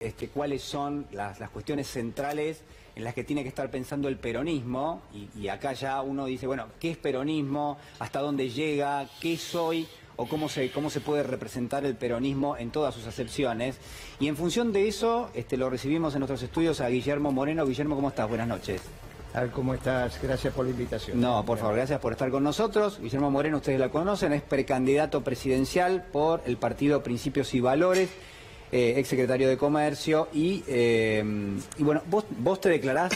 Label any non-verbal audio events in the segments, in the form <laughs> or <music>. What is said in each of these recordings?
este, cuáles son las, las cuestiones centrales en las que tiene que estar pensando el peronismo, y, y acá ya uno dice, bueno, ¿qué es peronismo? ¿Hasta dónde llega? ¿Qué soy? o cómo se, cómo se puede representar el peronismo en todas sus acepciones. Y en función de eso, este, lo recibimos en nuestros estudios a Guillermo Moreno. Guillermo, ¿cómo estás? Buenas noches. ¿Cómo estás? Gracias por la invitación. No, por favor, gracias por estar con nosotros. Guillermo Moreno, ustedes la conocen, es precandidato presidencial por el partido Principios y Valores, eh, ex secretario de Comercio, y, eh, y bueno, vos, vos te declarás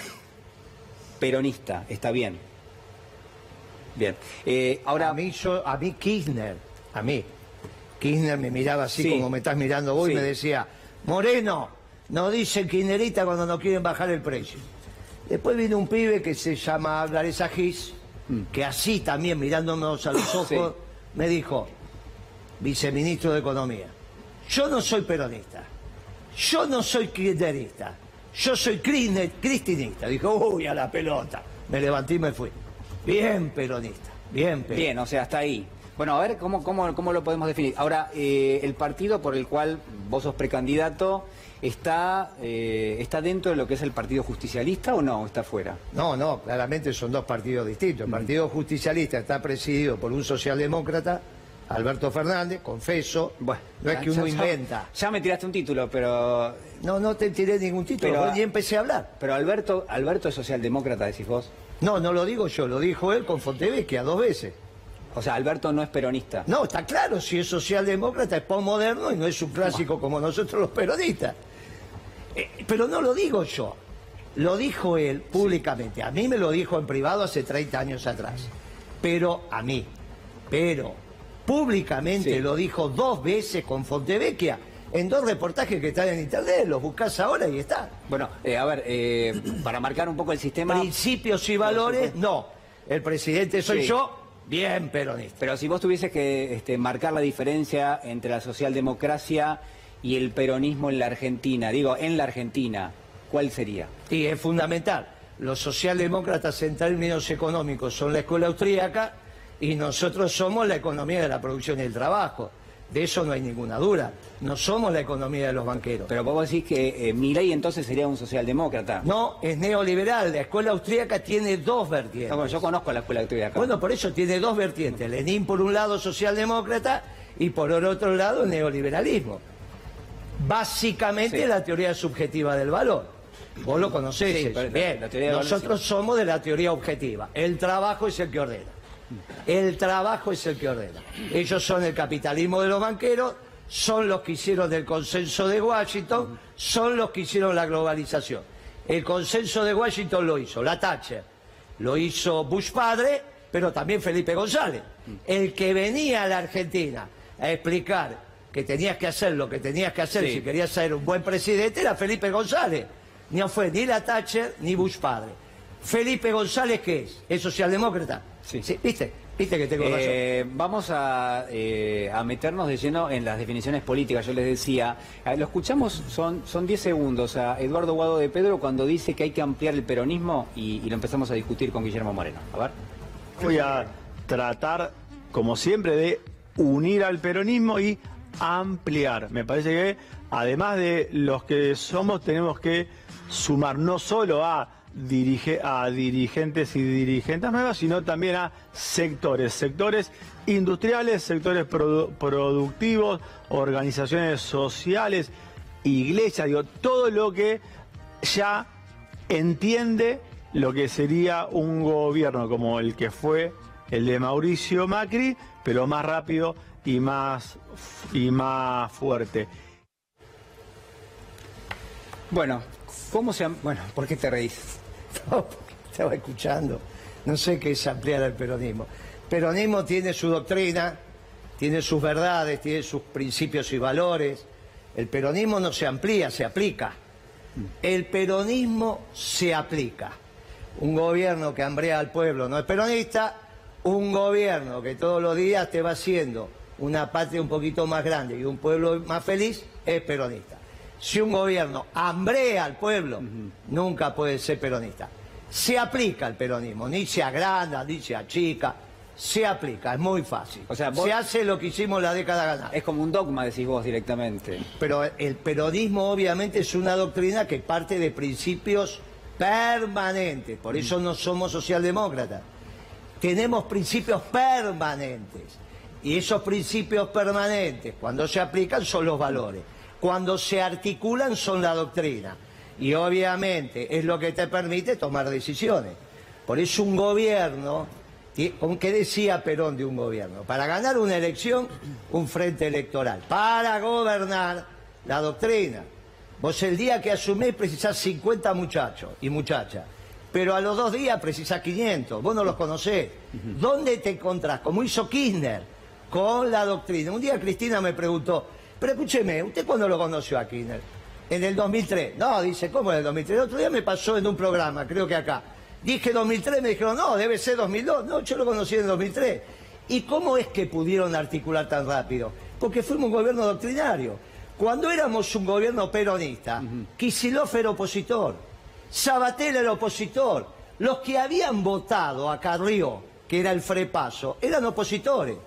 peronista, está bien. Bien. Eh, ahora, A mí, yo, a mí Kirchner, a mí, Kirchner me miraba así Sí. como me estás mirando vos Sí. y me decía, Moreno, no dicen kirchnerita cuando no quieren bajar el precio. Después vino un pibe que se llama Laresa Gis, que así también mirándonos a los <coughs> ojos, Mm. Sí. me dijo, viceministro de Economía, yo no soy peronista, yo no soy kirchnerista, yo soy cristinista. Dijo, uy, a la pelota. Me levanté y me fui. Bien peronista, bien peronista. Bien, o sea, hasta ahí. Bueno, a ver cómo, cómo, cómo lo podemos definir. Ahora, eh, el partido por el cual vos sos precandidato está, eh, está dentro de lo que es el Partido Justicialista o no, está fuera. No, no, claramente son dos partidos distintos. El Partido Justicialista está presidido por un socialdemócrata, Alberto Fernández, confeso. Bueno, no es que uno ya- inventa. Ya me tiraste un título, pero No, no te tiré ningún título, Pero- ni empecé a hablar. pero Alberto, Alberto es socialdemócrata, decís vos. No, no lo digo yo, lo dijo él con Fontevecchia dos veces. O sea, Alberto no es peronista. No, está claro, si es socialdemócrata es postmoderno y no es un clásico como nosotros los peronistas. Eh, pero no lo digo yo, lo dijo él públicamente. A mí me lo dijo en privado hace 30 años atrás. Pero a mí, pero públicamente Sí. lo dijo dos veces con Fontevecchia en dos reportajes que están en internet, los buscás ahora y está. Bueno, eh, a ver, eh, para marcar un poco el sistema... Principios y valores, no. El presidente soy Sí. yo, bien peronista. Pero si vos tuvieses que este, marcar la diferencia entre la socialdemocracia y el peronismo en la Argentina, digo, en la Argentina, ¿cuál sería? Y es fundamental. Los socialdemócratas en términos económicos son la escuela austríaca y nosotros somos la economía de la producción y el trabajo. De eso no hay ninguna duda. No somos la economía de los banqueros. Pero vos decís que eh, Milei entonces sería un socialdemócrata. No, es neoliberal. La escuela austríaca tiene dos vertientes. No, bueno, yo conozco la escuela acá. Bueno, por eso tiene dos vertientes. Lenin por un lado socialdemócrata y por el otro lado neoliberalismo. Básicamente Sí. la teoría subjetiva del valor. Vos lo conocés. Sí, Bien. la valor, Nosotros somos de la teoría objetiva. El trabajo es el que ordena. El trabajo es el que ordena. Ellos son el capitalismo de los banqueros, son los que hicieron el consenso de Washington, son los que hicieron la globalización. El consenso de Washington lo hizo la Thatcher, lo hizo Bush padre, pero también Felipe González. El que venía a la Argentina a explicar que tenías que hacer lo que tenías que hacer Sí. si querías ser un buen presidente era Felipe González. No fue ni la Thatcher ni Bush padre. Felipe González, ¿qué es? ¿Es socialdemócrata? Sí. ¿Viste? ¿Viste que tengo razón? Eh, vamos a, eh, a meternos de lleno en las definiciones políticas. Yo les decía, eh, lo escuchamos, son, son 10 segundos a Eduardo Guado de Pedro cuando dice que hay que ampliar el peronismo y, y lo empezamos a discutir con Guillermo Moreno. A ver. Voy a tratar, como siempre, de unir al peronismo y ampliar. Me parece que, además de los que somos, tenemos que sumar no solo a, dirige- a dirigentes y dirigentes nuevas, sino también a sectores, sectores industriales, sectores produ- productivos, organizaciones sociales, iglesias, digo, todo lo que ya entiende lo que sería un gobierno como el que fue el de Mauricio Macri, pero más rápido y más, y más fuerte. Bueno, ¿cómo se... Bueno, ¿por qué te reís? Porque estaba escuchando. No sé qué es ampliar el peronismo. Peronismo tiene su doctrina, tiene sus verdades, tiene sus principios y valores. El peronismo no se amplía, se aplica. El peronismo se aplica. Un gobierno que hambrea al pueblo no es peronista, un gobierno que todos los días te va haciendo una patria un poquito más grande y un pueblo más feliz es peronista. Si un gobierno hambrea al pueblo, nunca puede ser peronista. Se aplica el peronismo, ni se agranda, ni se achica. se aplica, es muy fácil. O sea, vos- Se hace lo que hicimos la década ganada. Es como un dogma, decís vos directamente. Pero el peronismo obviamente es una doctrina que parte de principios permanentes, por eso no somos socialdemócratas. Tenemos principios permanentes y esos principios permanentes cuando se aplican son los valores, cuando se articulan son la doctrina y obviamente es lo que te permite tomar decisiones. Por eso un gobierno, ¿con qué decía Perón de un gobierno? Para ganar una elección, un frente electoral. Para gobernar, la doctrina. Vos el día que asumís precisás 50 muchachos y muchachas, pero a los dos días precisás 500, vos no los conocés. ¿Dónde te encontrás? Como hizo Kirchner, con la doctrina. Un día Cristina me preguntó, pero escúcheme, ¿usted cuándo lo conoció a Kirchner? En el 2003. No, dice, ¿cómo en el 2003? El otro día me pasó en un programa, creo que acá. Dije 2003, me dijeron, no, debe ser 2002. No, yo lo conocí en el 2003. ¿Y cómo es que pudieron articular tan rápido? Porque fuimos un gobierno doctrinario. Cuando éramos un gobierno peronista, Kicillof era opositor, Sabatel era opositor, los que habían votado a Carrió, que era el frepaso, eran opositores.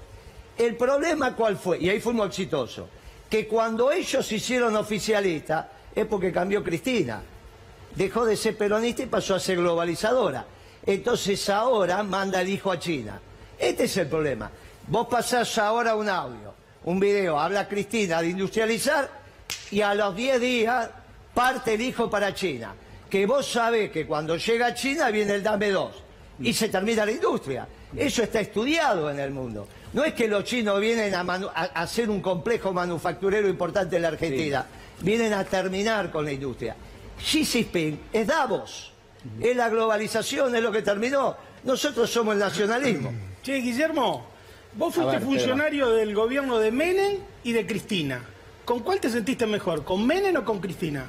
El problema cuál fue, y ahí fuimos exitosos, que cuando ellos se hicieron oficialistas es porque cambió Cristina. Dejó de ser peronista y pasó a ser globalizadora. Entonces ahora manda el hijo a China. Este es el problema. Vos pasás ahora un audio, un video, habla Cristina de industrializar y a los 10 días parte el hijo para China. Que vos sabés que cuando llega a China viene el Dame 2 y se termina la industria. Eso está estudiado en el mundo. No es que los chinos vienen a, a- hacer un complejo manufacturero importante en la Argentina, vienen a terminar con la industria. Xi Jinping es Davos, es la globalización, es lo que terminó. Nosotros somos el nacionalismo. <clears throat> Che, Guillermo, vos fuiste ver, funcionario del gobierno de Menem y de Cristina. ¿Con cuál te sentiste mejor? ¿Con Menem o con Cristina?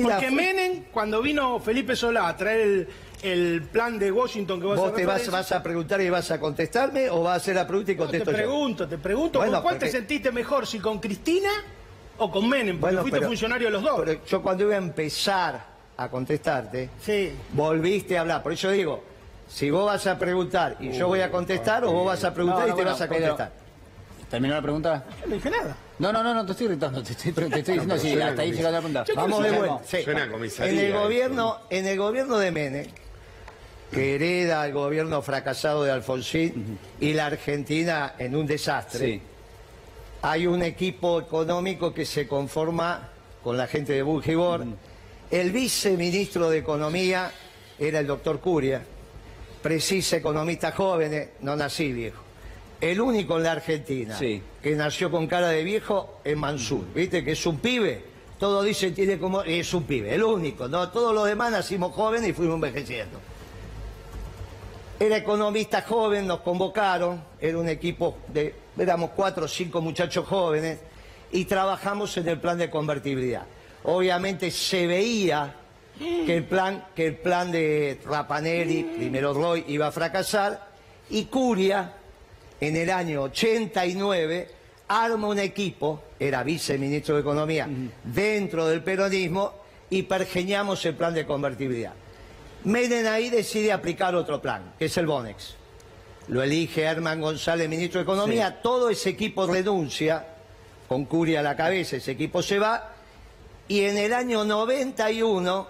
Porque Menem, cuando vino Felipe Solá a traer el, el plan de Washington que vos ¿Vos te vas, vas a preguntar y vas a contestarme o vas a hacer la pregunta y No, te contesto yo? pregunto, te pregunto, Bueno, ¿con cuál porque- te sentiste mejor? ¿Si con Cristina o con Menem? Porque Bueno, fuiste pero- funcionario de los dos. pero yo cuando iba a empezar a contestarte, Sí. volviste a hablar. Por eso digo, si vos vas a preguntar y yo voy a contestar, o vos vas a preguntar No, y te bueno, vas a contestar. ¿Terminó la pregunta? Yo no dije nada. No, no, no, no te estoy gritando, te estoy, te estoy diciendo si suena hasta ahí comis- llegó la pregunta. Yo Vamos de vuelta. sí. Suena a comisaría En el gobierno, en el gobierno de Menem, que hereda el gobierno fracasado de Alfonsín y la Argentina en un desastre. Sí. Hay un equipo económico que se conforma con la gente de Bujibor. El viceministro de Economía era el doctor Curia. Precisa economistas jóvenes, no nací viejo. El único en la Argentina Sí. que nació con cara de viejo es Mansur. ¿Viste? Que es un pibe. Todos dicen tiene como. Es un pibe, el único. ¿no? Todos los demás nacimos jóvenes y fuimos envejeciendo. Era economista joven, nos convocaron, era un equipo de, éramos cuatro o cinco muchachos jóvenes y trabajamos en el plan de convertibilidad. Obviamente se veía que el plan, que el plan de Rapanelli, primero Roy, iba a fracasar y Curia, en el año 89, arma un equipo, era viceministro de Economía, dentro del peronismo y pergeñamos el plan de convertibilidad. Menem ahí decide aplicar otro plan, que es el Bonex. Lo elige Herman González, ministro de Economía. Todo ese equipo renuncia, con Curia a la cabeza, ese equipo se va. Y en el año 91,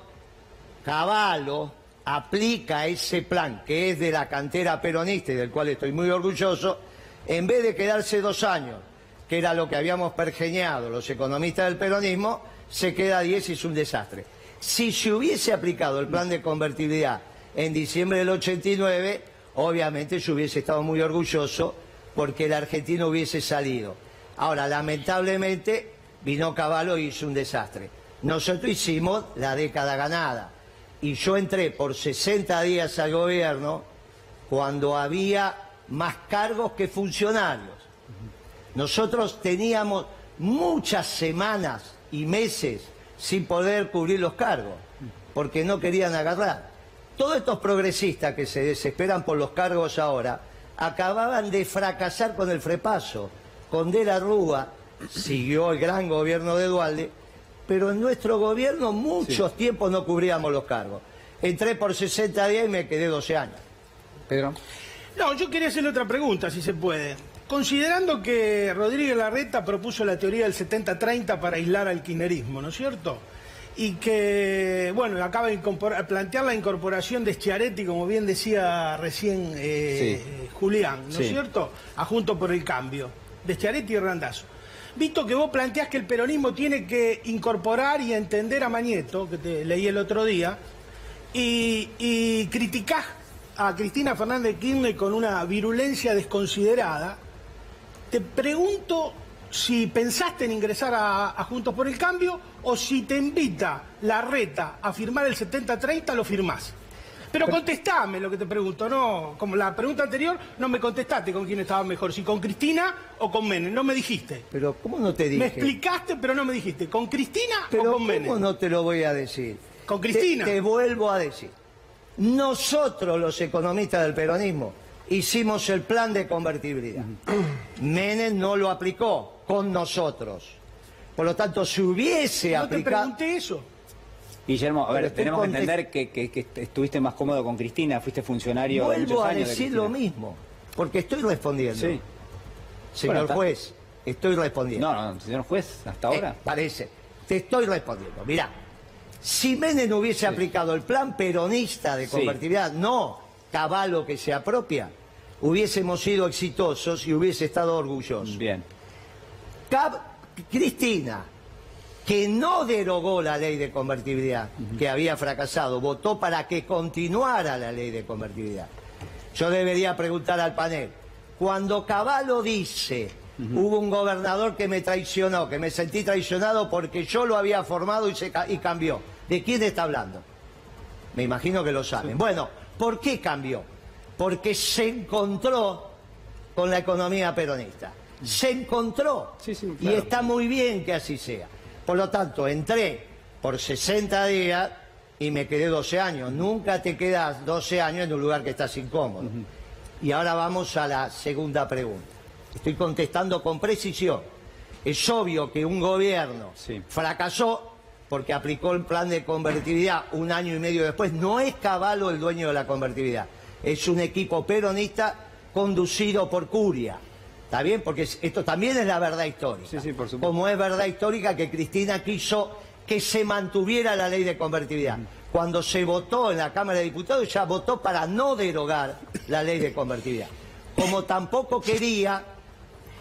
Cavallo aplica ese plan, que es de la cantera peronista y del cual estoy muy orgulloso, en vez de quedarse dos años, que era lo que habíamos pergeñado los economistas del peronismo, se queda 10 y es un desastre. Si se hubiese aplicado el plan de convertibilidad en diciembre del 89, obviamente yo hubiese estado muy orgulloso porque el argentino hubiese salido. Ahora, lamentablemente, vino Caballo y hizo un desastre. Nosotros hicimos la década ganada y yo entré por 60 días al gobierno cuando había más cargos que funcionarios. Nosotros teníamos muchas semanas y meses sin poder cubrir los cargos, porque no querían agarrar. Todos estos progresistas que se desesperan por los cargos ahora, acababan de fracasar con el frepaso. Con De la Rúa siguió el gran gobierno de Dualde, pero en nuestro gobierno muchos tiempos no cubríamos los cargos. Entré por 60 días y me quedé 12 años. Pedro. No, yo quería hacerle otra pregunta, si se puede. Considerando que Rodríguez Larreta propuso la teoría del 70-30 para aislar al kirchnerismo, ¿no es cierto? Y que, bueno, acaba de plantear la incorporación de Schiaretti, como bien decía recién eh, Sí. Julián, ¿no es Sí. cierto? A Junto por el Cambio, de Schiaretti y Randazzo. Visto que vos planteás que el peronismo tiene que incorporar y entender a Mañeto, que te leí el otro día, y, y criticás a Cristina Fernández de Kirchner con una virulencia desconsiderada, te pregunto si pensaste en ingresar a, a Juntos por el Cambio o si te invita la reta a firmar el 70-30, lo firmás. Pero contestame lo que te pregunto, no, como la pregunta anterior, no me contestaste con quién estaba mejor, si con Cristina o con Menem, no me dijiste. Pero ¿cómo no te dije? Me explicaste, pero no me dijiste, ¿con Cristina Pero o con ¿cómo Menem? no te lo voy a decir? ¿Con Cristina? Te, te vuelvo a decir. Nosotros, los economistas del peronismo, hicimos el plan de convertibilidad. Menem no lo aplicó con nosotros. Por lo tanto, si hubiese No te aplicado... pregunté eso. Guillermo, a Pero ver, tenemos que entender que, que- que estuviste más cómodo con Cristina, fuiste funcionario muchos Vuelvo a de decir lo mismo, porque estoy respondiendo. Sí. Señor Bueno, está- juez, estoy respondiendo. No, no, señor juez, hasta ahora. Eh, parece. Te estoy respondiendo. Mirá, si Menem hubiese aplicado el plan peronista de Sí. convertibilidad, no Caballo que se apropia, hubiésemos sido exitosos y hubiese estado orgulloso. Bien. Cristina, que no derogó la ley de convertibilidad, que había fracasado, votó para que continuara la ley de convertibilidad. Yo debería preguntar al panel, cuando Caballo dice, hubo un gobernador que me traicionó, que me sentí traicionado porque yo lo había formado y, se y cambió, ¿de quién está hablando? Me imagino que lo saben. Bueno, ¿por qué cambió? Porque se encontró con la economía peronista. Se encontró. Sí, sí, Y está muy bien que así sea. Por lo tanto, entré por 60 días y me quedé 12 años. Nunca te quedas 12 años en un lugar que estás incómodo. Y ahora vamos a la segunda pregunta. Estoy contestando con precisión. Es obvio que un gobierno Sí. fracasó porque aplicó el plan de convertibilidad un año y medio después. No es Caballo el dueño de la convertibilidad. Es un equipo peronista conducido por Curia. ¿Está bien? Porque es- esto también es la verdad histórica. Sí, sí, por supuesto. Como es verdad histórica que Cristina quiso que se mantuviera la ley de convertibilidad. Cuando se votó en la Cámara de Diputados, ya votó para no derogar la ley de convertibilidad. Como tampoco quería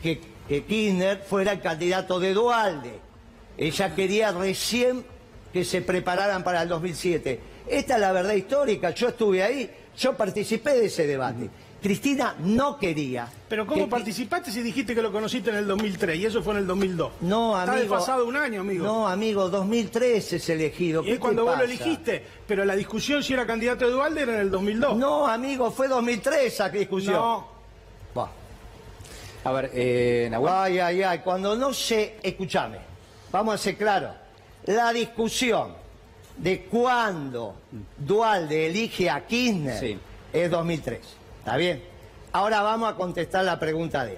que, que Kirchner fuera el candidato de Dualde. Ella quería recién que se prepararan para el 2007. Esta es la verdad histórica, yo estuve ahí, yo participé de ese debate. Cristina no quería. Pero ¿cómo que- participaste si dijiste que lo conociste en el 2003 y eso fue en el 2002? No, amigo. Está desfasado un año, amigo. No, amigo, 2003 es elegido. y ¿Qué es cuando vos lo elegiste, pero la discusión si era candidato de Dualde era en el 2002. No, amigo, fue 2003 esa discusión. No. A ver, eh, Nahuel. Ay, ay, ay, cuando no se... Escúchame, vamos a ser claros. La discusión de cuándo Dualde elige a Kirchner Sí. es 2003. ¿Está bien? Ahora vamos a contestar la pregunta de él.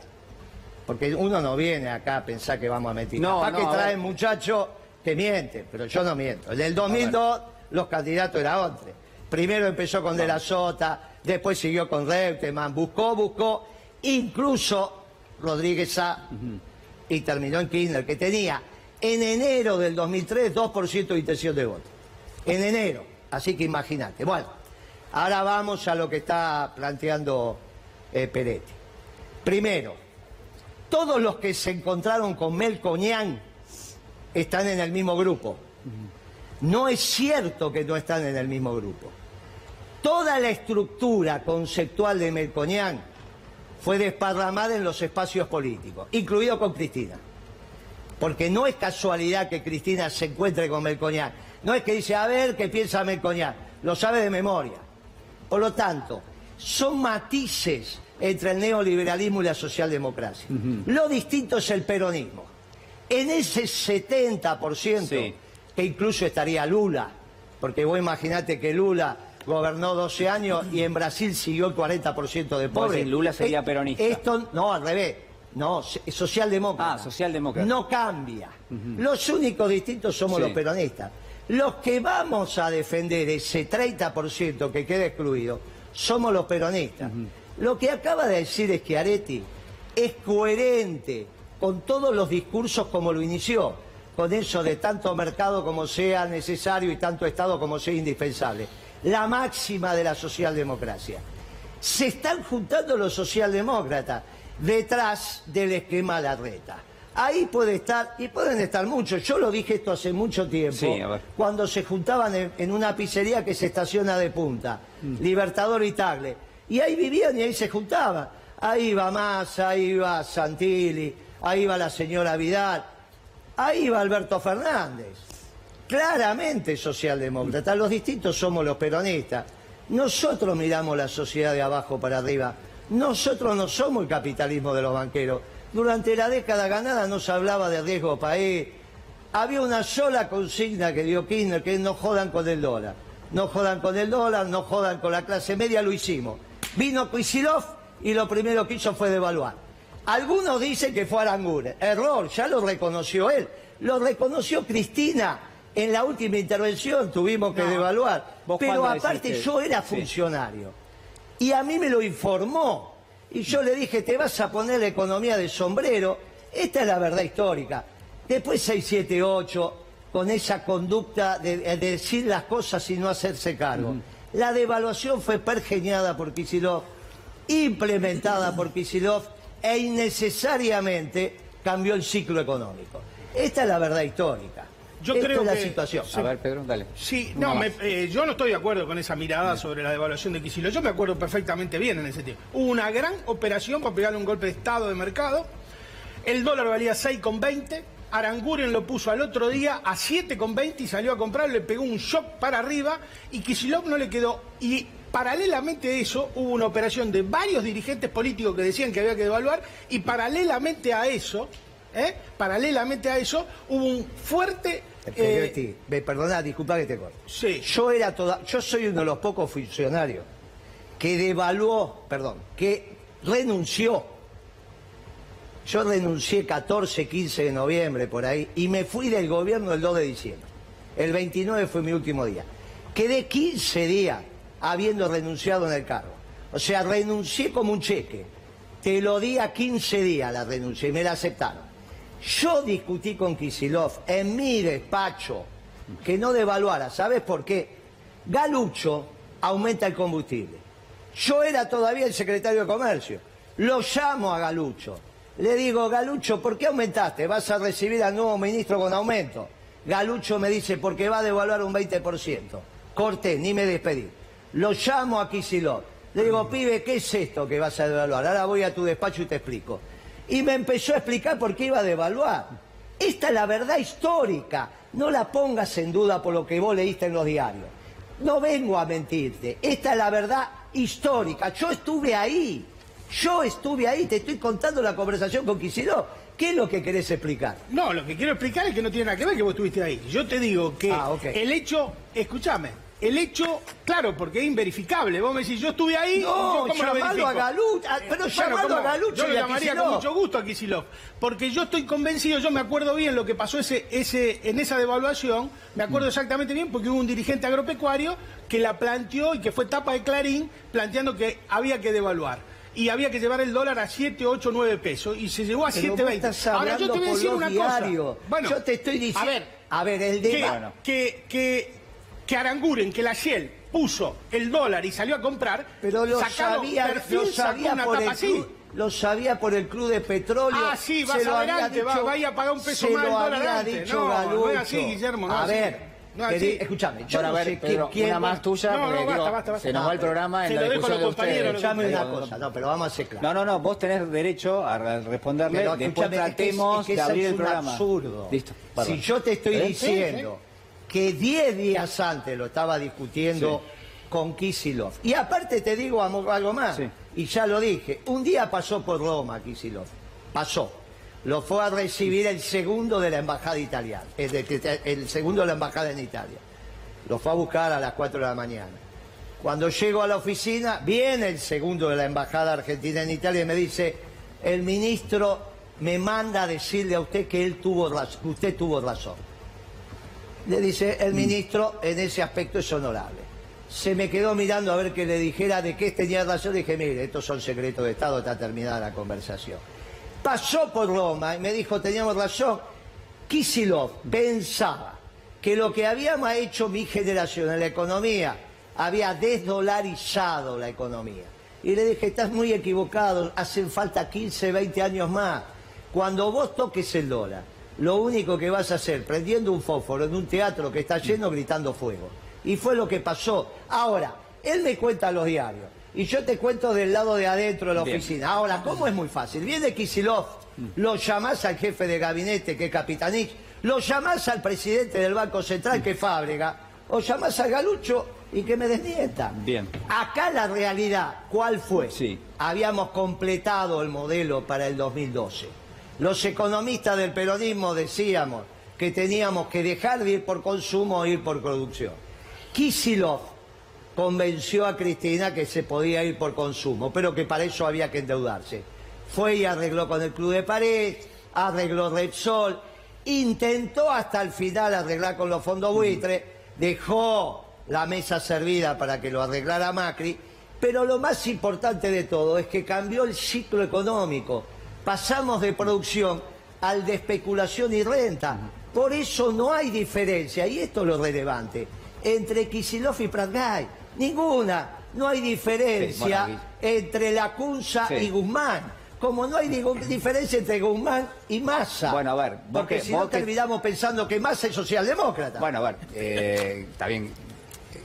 Porque uno no viene acá a pensar que vamos a mentir. No, Capaz no, que trae muchachos que mienten, pero yo no miento. En el 2002 los candidatos eran otros. Primero empezó con De la Sota, después siguió con Reutemann, buscó, buscó, incluso Rodríguez A. Y terminó en Kirchner, que tenía en enero del 2003 2% de intención de voto. En enero. Así que imagínate. Bueno, ahora vamos a lo que está planteando eh, Peretti. Primero, todos los que se encontraron con Melcoñán están en el mismo grupo. No es cierto que no están en el mismo grupo. Toda la estructura conceptual de Melcoñán fue desparramada en los espacios políticos, incluido con Cristina. Porque no es casualidad que Cristina se encuentre con Melcoñán. No es que dice, a ver qué piensa Melcoñán. Lo sabe de memoria. Por lo tanto, son matices entre el neoliberalismo y la socialdemocracia. Lo distinto es el peronismo. En ese 70%, Sí. que incluso estaría Lula, porque vos imaginate que Lula gobernó 12 años y en Brasil siguió el 40% de pobres. Lula sería peronista. Esto, no, al revés. No, socialdemócrata. Ah, socialdemócrata. No cambia. Los únicos distintos somos Sí. los peronistas. Los que vamos a defender ese 30% que queda excluido somos los peronistas. Lo que acaba de decir Schiaretti es coherente con todos los discursos como lo inició, con eso de tanto mercado como sea necesario y tanto Estado como sea indispensable. La máxima de la socialdemocracia. Se están juntando los socialdemócratas detrás del esquema Larreta. Ahí puede estar, y pueden estar muchos, yo lo dije esto hace mucho tiempo, Sí, cuando se juntaban en, en una pizzería que se estaciona de punta, Libertador y Tagle, y ahí vivían y ahí se juntaban. Ahí iba Massa, ahí iba Santilli, ahí iba la señora Vidal, ahí iba Alberto Fernández. Claramente socialdemócrata, los distintos somos los peronistas. Nosotros miramos la sociedad de abajo para arriba. Nosotros no somos el capitalismo de los banqueros. Durante la década ganada no se hablaba de riesgo país. Había una sola consigna que dio Kirchner, que es no jodan con el dólar. No jodan con el dólar, no jodan con la clase media, lo hicimos. Vino Kicillof y lo primero que hizo fue devaluar. Algunos dicen que fue Aranguren. Error, ya lo reconoció él. Lo reconoció Cristina en la última intervención, tuvimos que No. devaluar. ¿Vos Pero aparte yo era Sí. funcionario. Y a mí me lo informó. Y yo le dije, te vas a poner la economía de sombrero. Esta es la verdad histórica. Después 678, con esa conducta de, de decir las cosas y no hacerse cargo. La devaluación fue pergeñada por Kicillof, implementada por Kicillof e innecesariamente cambió el ciclo económico. Esta es la verdad histórica. Yo Esta creo es la que- situación. A ver, Pedro, dale. Sí, no, me- eh, yo no estoy de acuerdo con esa mirada sobre la devaluación de Kicillof. Yo me acuerdo perfectamente bien en ese tiempo. Hubo una gran operación para pegarle un golpe de estado de mercado. El dólar valía 6,20. Aranguren lo puso al otro día a 7,20 y salió a comprar, le pegó un shock para arriba y Kicillof no le quedó. Y paralelamente a eso hubo una operación de varios dirigentes políticos que decían que había que devaluar y paralelamente a eso, ¿eh? paralelamente a eso hubo un fuerte... eh, me perdona, disculpa que te corte. Sí. Yo era toda, yo soy uno de los pocos funcionarios que devaluó, perdón, que renunció. Yo renuncié 14, 15 de noviembre por ahí y me fui del gobierno el 2 de diciembre. El 29 fue mi último día. Quedé 15 días habiendo renunciado en el cargo. O sea, renuncié como un cheque. Te lo di a 15 días la renuncia y me la aceptaron. Yo discutí con Kisilov en mi despacho que no devaluara. ¿Sabes por qué? Galucho aumenta el combustible. Yo era todavía el secretario de Comercio. Lo llamo a Galucho. Le digo, Galucho, ¿por qué aumentaste? ¿Vas a recibir al nuevo ministro con aumento? Galucho me dice, porque va a devaluar un 20%. Corté, ni me despedí. Lo llamo a Kisilov. Le digo, pibe, ¿qué es esto que vas a devaluar? Ahora voy a tu despacho y te explico. Y me empezó a explicar por qué iba a devaluar. Esta es la verdad histórica. No la pongas en duda por lo que vos leíste en los diarios. No vengo a mentirte. Esta es la verdad histórica. Yo estuve ahí. Yo estuve ahí. Te estoy contando la conversación con Kicillof. ¿Qué es lo que querés explicar? No, lo que quiero explicar es que no tiene nada que ver que vos estuviste ahí. Yo te digo que Ah, el hecho, escúchame, el hecho, claro, porque es inverificable. Vos me decís, yo estuve ahí. ¿y yo No, llamalo verifico? a Galucho. ah, Pero Bueno, a Galucho Yo lo a llamaría con mucho gusto a Kisilov. Porque yo estoy convencido, yo me acuerdo bien lo que pasó ese, ese, en esa devaluación. Me acuerdo exactamente bien porque hubo un dirigente agropecuario que la planteó y que fue tapa de Clarín planteando que había que devaluar. Y había que llevar el dólar a 7, 8, 9 pesos. Y se llevó a Pero vos 7,20. estás Ahora yo te voy a decir una cosa. Bueno, Yo te estoy diciendo- A ver, A ver, el que, debate- que, que, que Aranguren, que la Shell puso el dólar y salió a comprar, Pero lo sabía, perfil, lo sabía una por tapa el así. club, lo sabía por el club de petróleo. Ah, sí, vas se lo había adelante, va- dicho- vaya a pagar un peso se más el lo dólar había antes. dicho No, no es Galucho. así, Guillermo, no a así. ver, No escúchame, yo no ver, sé Pedro, quién, una más tuya, No, no, porque basta, digo, basta, basta. se nos va el programa en la discusión de ustedes. Una cosa, no, pero vamos a ser claros. No, no, no, vos tenés derecho a re- responderle, Pero después escúchame, es que es- tratemos es que de abrir es el programa. absurdo. Listo, Si yo te estoy ¿Eh? diciendo que 10 días antes lo estaba discutiendo con Kisilov, y aparte te digo algo más, Sí. y ya lo dije, un día pasó por Roma Kisilov, pasó. Lo fue a recibir el segundo de la embajada italiana, el, de- el segundo de la embajada en Italia. Lo fue a buscar a las 4 de la mañana. Cuando llego a la oficina, viene el segundo de la embajada argentina en Italia y me dice, el ministro me manda a decirle a usted que él tuvo raz- que usted tuvo razón. Le dice, el ministro en ese aspecto es honorable. se me quedó mirando a ver que le dijera de qué tenía razón. Dije, mire, estos son secretos de Estado, está terminada la conversación. Pasó por Roma y me dijo, teníamos razón. Kisilov pensaba que lo que habíamos hecho mi generación en la economía había desdolarizado la economía. Y le dije, estás muy equivocado, hacen falta 15, 20 años más. Cuando vos toques el dólar, lo único que vas a hacer, prendiendo un fósforo en un teatro que está lleno, gritando fuego. Y fue lo que pasó. Ahora, él me cuenta los diarios. Y yo te cuento del lado de adentro de la Bien. oficina. Ahora, ¿cómo es muy fácil? Viene Kisilov, lo llamás al jefe de gabinete, que es Capitanich, lo llamás al presidente del Banco Central, que es Fábrega, o llamás a Galucho y que me desmienta. Bien. Acá la realidad, ¿cuál fue? Sí. Habíamos completado el modelo para el 2012. Los economistas del peronismo decíamos que teníamos que dejar de ir por consumo e ir por producción. Kisilov convenció a Cristina que se podía ir por consumo, pero que para eso había que endeudarse. Fue y arregló con el Club de París, arregló Repsol, intentó hasta el final arreglar con los fondos buitres, dejó la mesa servida para que lo arreglara Macri, pero lo más importante de todo es que cambió el ciclo económico. Pasamos de producción al de especulación y renta. Por eso no hay diferencia, y esto es lo relevante, entre Kisilov y Pratgay. Ninguna. No hay diferencia Sí, bueno, entre la Cunza Sí. y Guzmán. Como no hay ninguna <laughs> diferencia entre Guzmán y Massa. Bueno, a ver, Porque que- si no que- terminamos pensando que Massa es socialdemócrata. Bueno, a ver, eh, está bien.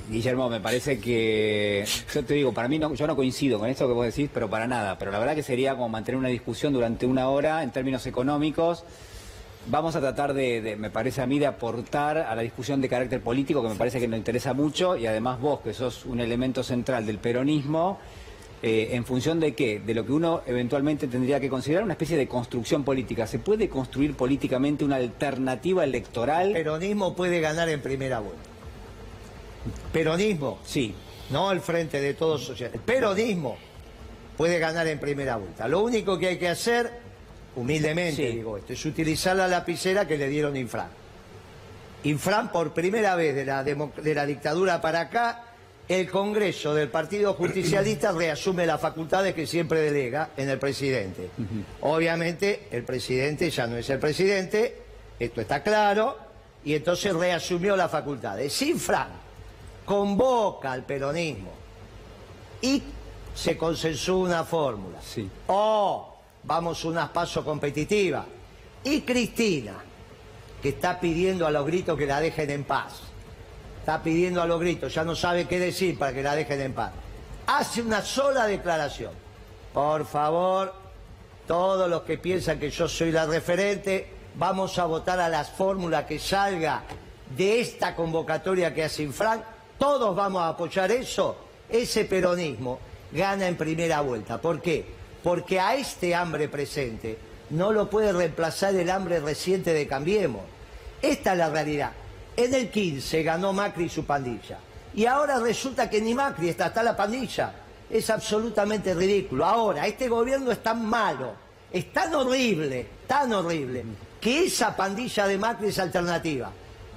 Guillermo, me parece que, yo te digo, para mí no, yo no coincido con esto que vos decís, pero para nada. Pero la verdad que sería como mantener una discusión durante una hora en términos económicos. Vamos a tratar de, me parece a mí, de aportar a la discusión de carácter político, que me parece que nos interesa mucho, y además vos, que sos un elemento central del peronismo, eh, en función de qué, de lo que uno eventualmente tendría que considerar una especie de construcción política. ¿Se puede construir políticamente una alternativa electoral? El peronismo puede ganar en primera vuelta. Peronismo, Sí, no el frente de todos sociales. Peronismo puede ganar en primera vuelta. Lo único que hay que hacer, humildemente Sí. digo esto, es utilizar la lapicera que le dieron Infran. Infran, por primera vez de la, demo- de la dictadura para acá, el Congreso del Partido Justicialista <coughs> reasume las facultades que siempre delega en el presidente. Obviamente, el presidente ya no es el presidente, esto está claro, y entonces reasumió las facultades. Si Infran convoca al peronismo y se consensúa una fórmula. Sí. O vamos a unas pasos competitivas. Y Cristina, que está pidiendo a los gritos que la dejen en paz. Está pidiendo a los gritos, ya no sabe qué decir para que la dejen en paz. Hace una sola declaración. Por favor, todos los que piensan que yo soy la referente, vamos a votar a las fórmulas que salga de esta convocatoria que hace Infran. Todos vamos a apoyar eso. Ese peronismo gana en primera vuelta. ¿Por qué? Porque a este hambre presente no lo puede reemplazar el hambre reciente de Cambiemos. Esta es la realidad. En el 15 ganó Macri y su pandilla. Y ahora resulta que ni Macri está, está la pandilla. Es absolutamente ridículo. Ahora, este gobierno es tan malo, es tan horrible, tan horrible, que esa pandilla de Macri es alternativa,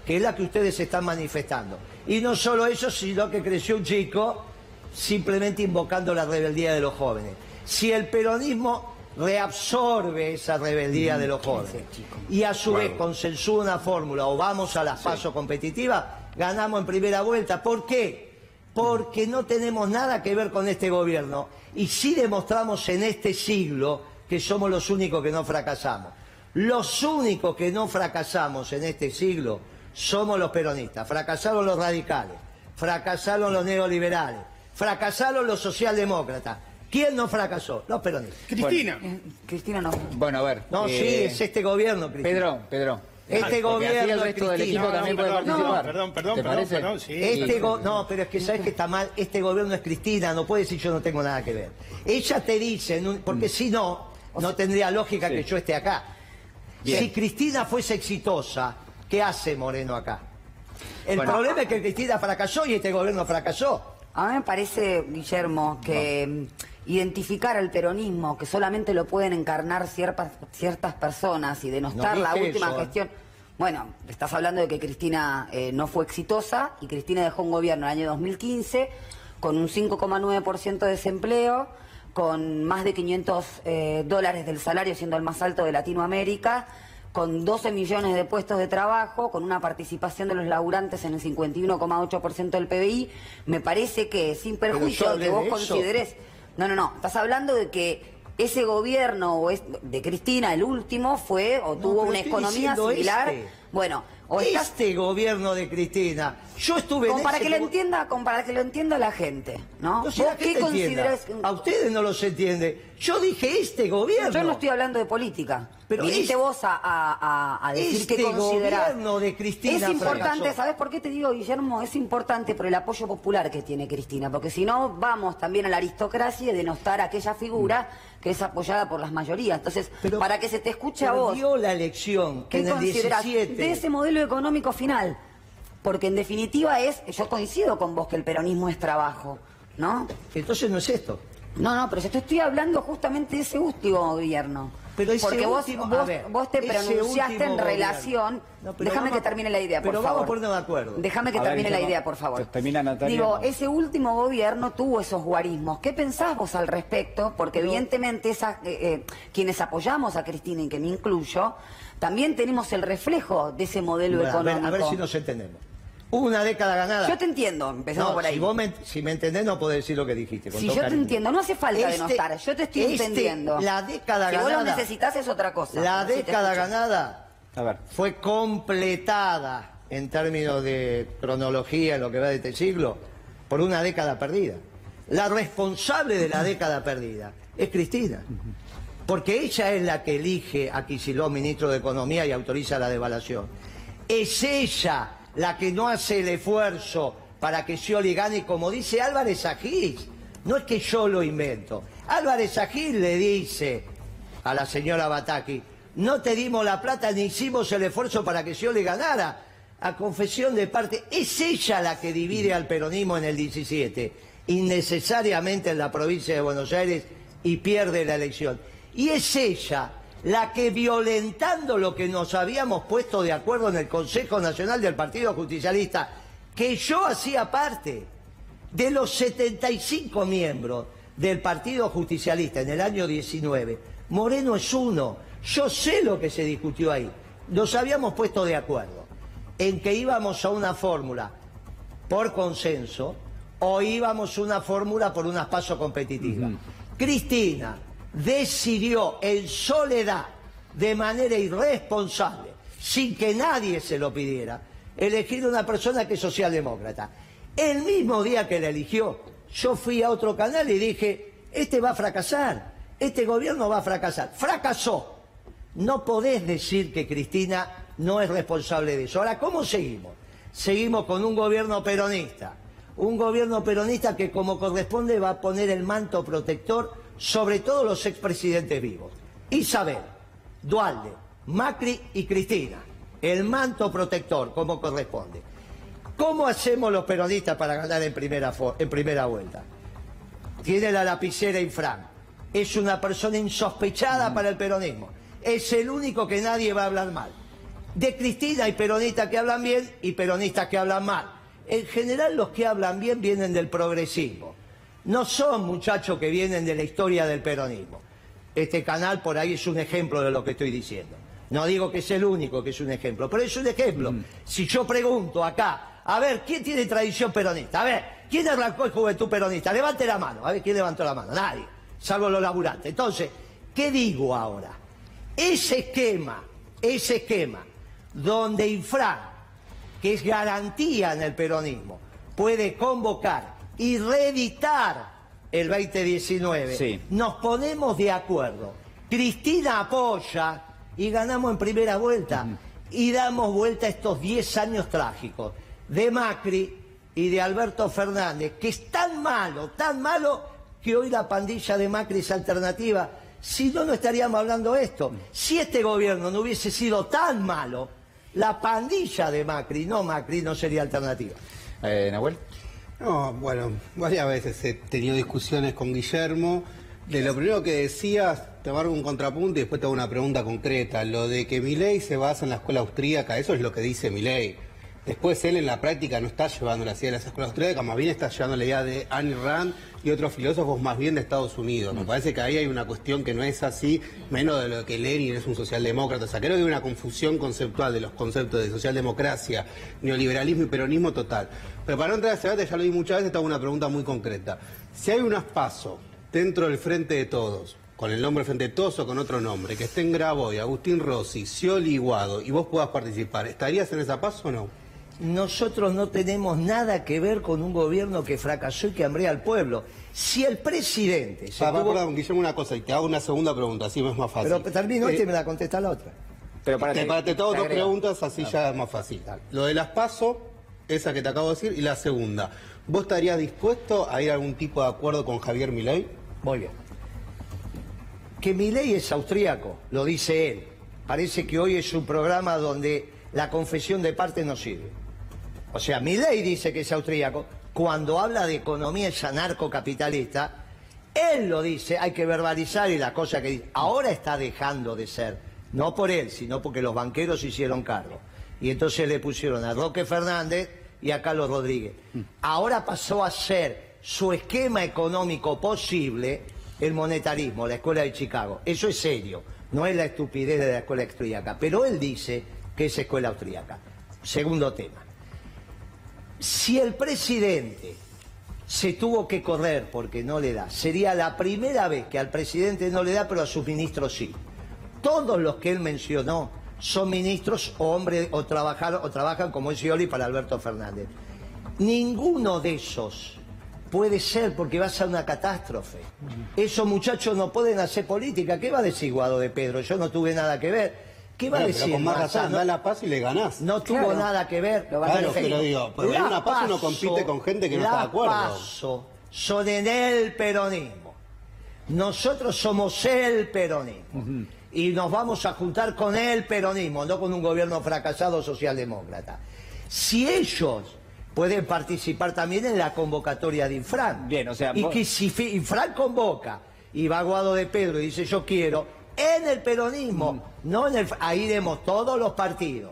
que es la que ustedes están manifestando. Y no solo eso, sino que creció un chico simplemente invocando la rebeldía de los jóvenes. Si el peronismo reabsorbe esa rebeldía de los jóvenes y a su vez consensúa una fórmula o vamos a las pasos competitivas, ganamos en primera vuelta. ¿Por qué? Porque no tenemos nada que ver con este gobierno y sí demostramos en este siglo que somos los únicos que no fracasamos. Los únicos que no fracasamos en este siglo somos los peronistas. Fracasaron los radicales, fracasaron los neoliberales, fracasaron los socialdemócratas. ¿Quién no fracasó? Los peronistas. Cristina. Eh, Cristina no. Bueno, a ver. No, eh, sí, es este gobierno, Cristina. Pedro, Pedro. Este Porque gobierno el es resto del Cristina. equipo No, también no, puede perdón, participar. perdón, perdón, ¿Te perdón, parece? perdón, sí. Este go- no, pero es que sabes que está mal. Este gobierno es Cristina, no puede decir yo no tengo nada que ver. Ella te dice, en un- porque si no, no tendría lógica Sí. que yo esté acá. Bien. Si Cristina fuese exitosa, ¿qué hace Moreno acá? El Bueno. problema es que Cristina fracasó y este gobierno fracasó. A mí me parece, Guillermo, que mm, identificar al peronismo, que solamente lo pueden encarnar ciertas, ciertas personas y denostar No la última eso, ¿eh? gestión. Bueno, estás hablando de que Cristina eh, no fue exitosa y Cristina dejó un gobierno en el año 2015 con un 5,9% de desempleo, con más de 500 eh, dólares del salario, siendo el más alto de Latinoamérica, con 12 millones de puestos de trabajo, con una participación de los laburantes en el 51,8% del PBI. Me parece que, sin perjuicio de que vos consideres... No, no, no. Estás hablando de que ese gobierno o es- de Cristina, el último, fue o tuvo una economía similar. este. Bueno, o estás Este gobierno de Cristina, yo estuve como en para ese que lo entienda, como para que lo entienda la gente, ¿no? No sé, la ¿Vos qué considerás? A ustedes no los entiende. Yo dije este gobierno. Yo no estoy hablando de política. Pero Viniste es- vos a, a- a- decir Este considerás. gobierno de Cristina Es importante, fracasó. ¿sabes por qué te digo, Guillermo? Es importante por el apoyo popular que tiene Cristina, porque si no, vamos también a la aristocracia y denostar a aquella figura que es apoyada por las mayorías. Entonces, Pero para que se te escuche a vos, Perdió la elección ¿qué en el considerás 17. de ese modelo económico final? Porque en definitiva es, yo coincido con vos que el peronismo es trabajo, ¿no? Entonces no es esto. No, no, pero yo te estoy hablando justamente de ese último gobierno. Pero ese Porque vos, último- vos, ver, vos te pronunciaste en relación. No, pero Déjame vamos- que termine la idea, por pero favor. vamos a de acuerdo. Déjame que ver, termine la idea, por favor. termina, Natalia. Digo, ese último gobierno tuvo esos guarismos. ¿Qué pensás vos al respecto? Porque evidentemente esa, eh, eh, quienes apoyamos a Cristina y que me incluyo, también tenemos el reflejo de ese modelo Bueno, a, ver, económico. a ver si nos entendemos. Una década ganada. Yo te entiendo, empezamos No, por ahí. Si, vos me, si me entendés, no podés decir lo que dijiste. con Si todo yo te entiendo, no hace falta Este- denostar, yo te estoy este, entendiendo. La década si vos ganada. lo necesitas es otra cosa. La década ganada A ver. fue completada en términos de cronología en lo que va de este siglo por una década perdida. La responsable de la década perdida es Cristina. Porque ella es la que elige a Kicillof ministro de Economía y autoriza la devaluación. Es ella la que no hace el esfuerzo para que Scioli gane, como dice Álvarez Agís. No es que yo lo invento. Álvarez Agís le dice a la señora Bataki, no te dimos la plata ni hicimos el esfuerzo para que Scioli ganara. A confesión de parte, es ella la que divide al peronismo en el 17, innecesariamente en la provincia de Buenos Aires y pierde la elección. Y es ella la que violentando lo que nos habíamos puesto de acuerdo en el Consejo Nacional del Partido Justicialista, que yo hacía parte de los 75 miembros del Partido Justicialista en el año 19, Moreno es uno. Yo sé lo que se discutió ahí. Nos habíamos puesto de acuerdo en que íbamos a una fórmula por consenso o íbamos a una fórmula por unas pasos competitivas. Cristina decidió en soledad, de manera irresponsable, sin que nadie se lo pidiera, elegir una persona que es socialdemócrata. El mismo día que la eligió, yo fui a otro canal y dije, este va a fracasar, este gobierno va a fracasar. Fracasó. No podés decir que Cristina no es responsable de eso. Ahora, ¿cómo seguimos? Seguimos con un gobierno peronista. Un gobierno peronista que como corresponde va a poner el manto protector sobre todos los expresidentes vivos. Isabel, Dualde, Macri y Cristina. El manto protector como corresponde. ¿Cómo hacemos los peronistas para ganar en primera, en primera vuelta? Tiene la lapicera Infran. Es una persona insospechada para el peronismo. Es el único que nadie va a hablar mal. De Cristina hay peronistas que hablan bien y peronistas que hablan mal. En general los que hablan bien vienen del progresismo. No son muchachos que vienen de la historia del peronismo. Este canal por ahí es un ejemplo de lo que estoy diciendo. No digo que es el único que es un ejemplo, pero es un ejemplo. Si yo pregunto acá, a ver, ¿quién tiene tradición peronista? A ver, ¿quién arrancó el juventud peronista? Levante la mano. A ver, ¿quién levantó la mano? Nadie, salvo los laburantes. Entonces, ¿qué digo ahora? Ese esquema, ese esquema, donde Infran, que es garantía en el peronismo, puede convocar y reeditar el 2019, Sí. nos ponemos de acuerdo. Cristina apoya y ganamos en primera vuelta. Y damos vuelta a estos 10 años trágicos de Macri y de Alberto Fernández, que es tan malo, tan malo, que hoy la pandilla de Macri es alternativa. Si no, no estaríamos hablando de esto. Si este gobierno no hubiese sido tan malo, la pandilla de Macri, no Macri, no sería alternativa. Eh, Nahuel. No, bueno, varias veces he tenido discusiones con Guillermo. De lo primero que decías, te marco un contrapunto y después te hago una pregunta concreta. Lo de que Milei se basa en la escuela austríaca, eso es lo que dice Milei. Después él en la práctica no está llevando la idea de las escuelas austríacas, más bien está llevando la idea de Anne Rand y otros filósofos más bien de Estados Unidos. Me parece que ahí hay una cuestión que no es así, menos de lo que Lenin es un socialdemócrata. O sea, creo que hay una confusión conceptual de los conceptos de socialdemocracia, neoliberalismo y peronismo total. Pero para no entrar a ese debate, ya lo di muchas veces, te hago una pregunta muy concreta. Si hay unas pasos dentro del Frente de Todos, con el nombre Frente de Todos o con otro nombre, que estén Graboy, Agustín Rossi, Scioli y Guado, y vos puedas participar, ¿estarías en esa paso o no? Nosotros no tenemos nada que ver con un gobierno que fracasó y que hambrea al pueblo. Si el presidente se Ah, tuvo- perdón, Guillermo, una cosa, y te hago una segunda pregunta, así me es más fácil. Pero termino Eh, este y me la contesta la otra. Pero para te, que- para- te hago te dos preguntas, así ya es más fácil. Lo de las PASO, esa que te acabo de decir, y la segunda. ¿Vos estarías dispuesto a ir a algún tipo de acuerdo con Javier Milei? Muy bien. Que mi ley es austríaco, lo dice él. Parece que hoy es un programa donde la confesión de parte no sirve. O sea, mi ley dice que es austríaco. Cuando habla de economía es anarcocapitalista, él lo dice, hay que verbalizar y la cosa que dice. Ahora está dejando de ser, no por él, sino porque los banqueros hicieron cargo. Y entonces le pusieron a Roque Fernández y a Carlos Rodríguez. Ahora pasó a ser su esquema económico posible el monetarismo, la escuela de Chicago. Eso es serio, no es la estupidez de la escuela austríaca. Pero él dice que es escuela austríaca. Segundo tema. Si el presidente se tuvo que correr porque no le da, sería la primera vez que al presidente no le da, pero a sus ministros sí. Todos los que él mencionó son ministros o hombres o o trabajan como es Scioli para Alberto Fernández. Ninguno de esos puede ser porque va a ser una catástrofe. Esos muchachos no pueden hacer política. ¿Qué va a decir Guado de Pedro? Yo no tuve nada que ver. ¿Qué va a decir? pero con más Massa? razón, No- da la paz y le ganás. no tuvo Claro. nada que ver. Lo van a Claro, hacer. pero digo, porque en una PASO uno compite con gente que no está de acuerdo. PASO son en el peronismo. Nosotros somos el peronismo. Y nos vamos a juntar con el peronismo, no con un gobierno fracasado socialdemócrata. Si ellos pueden participar también en la convocatoria de Infran. Bien, o sea, Y vos- que si Infran convoca y va Guado de Pedro y dice yo quiero, en el peronismo, Mm. no en el... Ahí iremos todos los partidos